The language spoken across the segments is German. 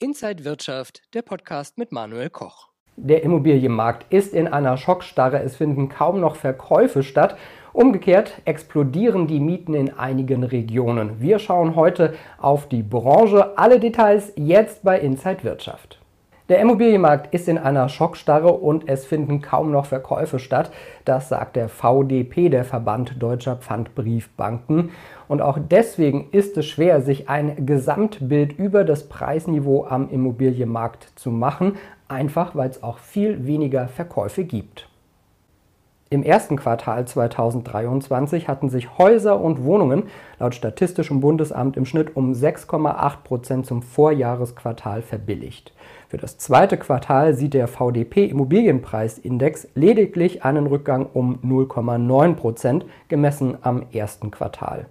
Inside Wirtschaft, der Podcast mit Manuel Koch. Der Immobilienmarkt ist in einer Schockstarre. Es finden kaum noch Verkäufe statt. Umgekehrt explodieren die Mieten in einigen Regionen. Wir schauen heute auf die Branche. Alle Details jetzt bei Inside Wirtschaft. Der Immobilienmarkt ist in einer Schockstarre und es finden kaum noch Verkäufe statt. Das sagt der VDP, der Verband Deutscher Pfandbriefbanken. Und auch deswegen ist es schwer, sich ein Gesamtbild über das Preisniveau am Immobilienmarkt zu machen, einfach weil es auch viel weniger Verkäufe gibt. Im ersten Quartal 2023 hatten sich Häuser und Wohnungen laut Statistischem Bundesamt im Schnitt um 6,8 Prozent zum Vorjahresquartal verbilligt. Für das zweite Quartal sieht der VDP Immobilienpreisindex lediglich einen Rückgang um 0,9 Prozent gemessen am ersten Quartal.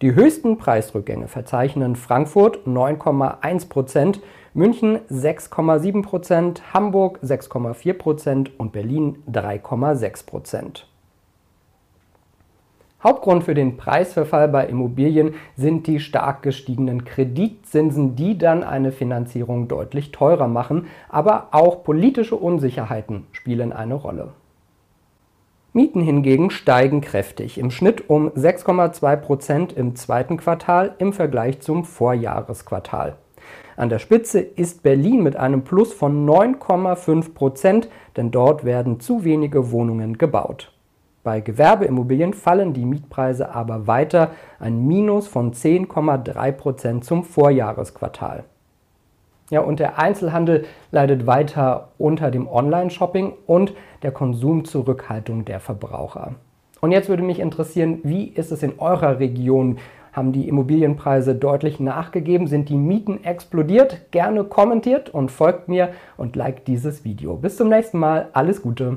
Die höchsten Preisrückgänge verzeichnen Frankfurt 9,1 Prozent, München 6,7 Prozent, Hamburg 6,4 Prozent und Berlin 3,6 Prozent. Hauptgrund für den Preisverfall bei Immobilien sind die stark gestiegenen Kreditzinsen, die dann eine Finanzierung deutlich teurer machen, aber auch politische Unsicherheiten spielen eine Rolle. Mieten hingegen steigen kräftig, im Schnitt um 6,2 Prozent im zweiten Quartal im Vergleich zum Vorjahresquartal. An der Spitze ist Berlin mit einem Plus von 9,5 Prozent, denn dort werden zu wenige Wohnungen gebaut. Bei Gewerbeimmobilien fallen die Mietpreise aber weiter, ein Minus von 10,3 Prozent zum Vorjahresquartal. Ja, und der Einzelhandel leidet weiter unter dem Online-Shopping und der Konsumzurückhaltung der Verbraucher. Und jetzt würde mich interessieren, wie ist es in eurer Region? Haben die Immobilienpreise deutlich nachgegeben? Sind die Mieten explodiert? Gerne kommentiert und folgt mir und liked dieses Video. Bis zum nächsten Mal. Alles Gute.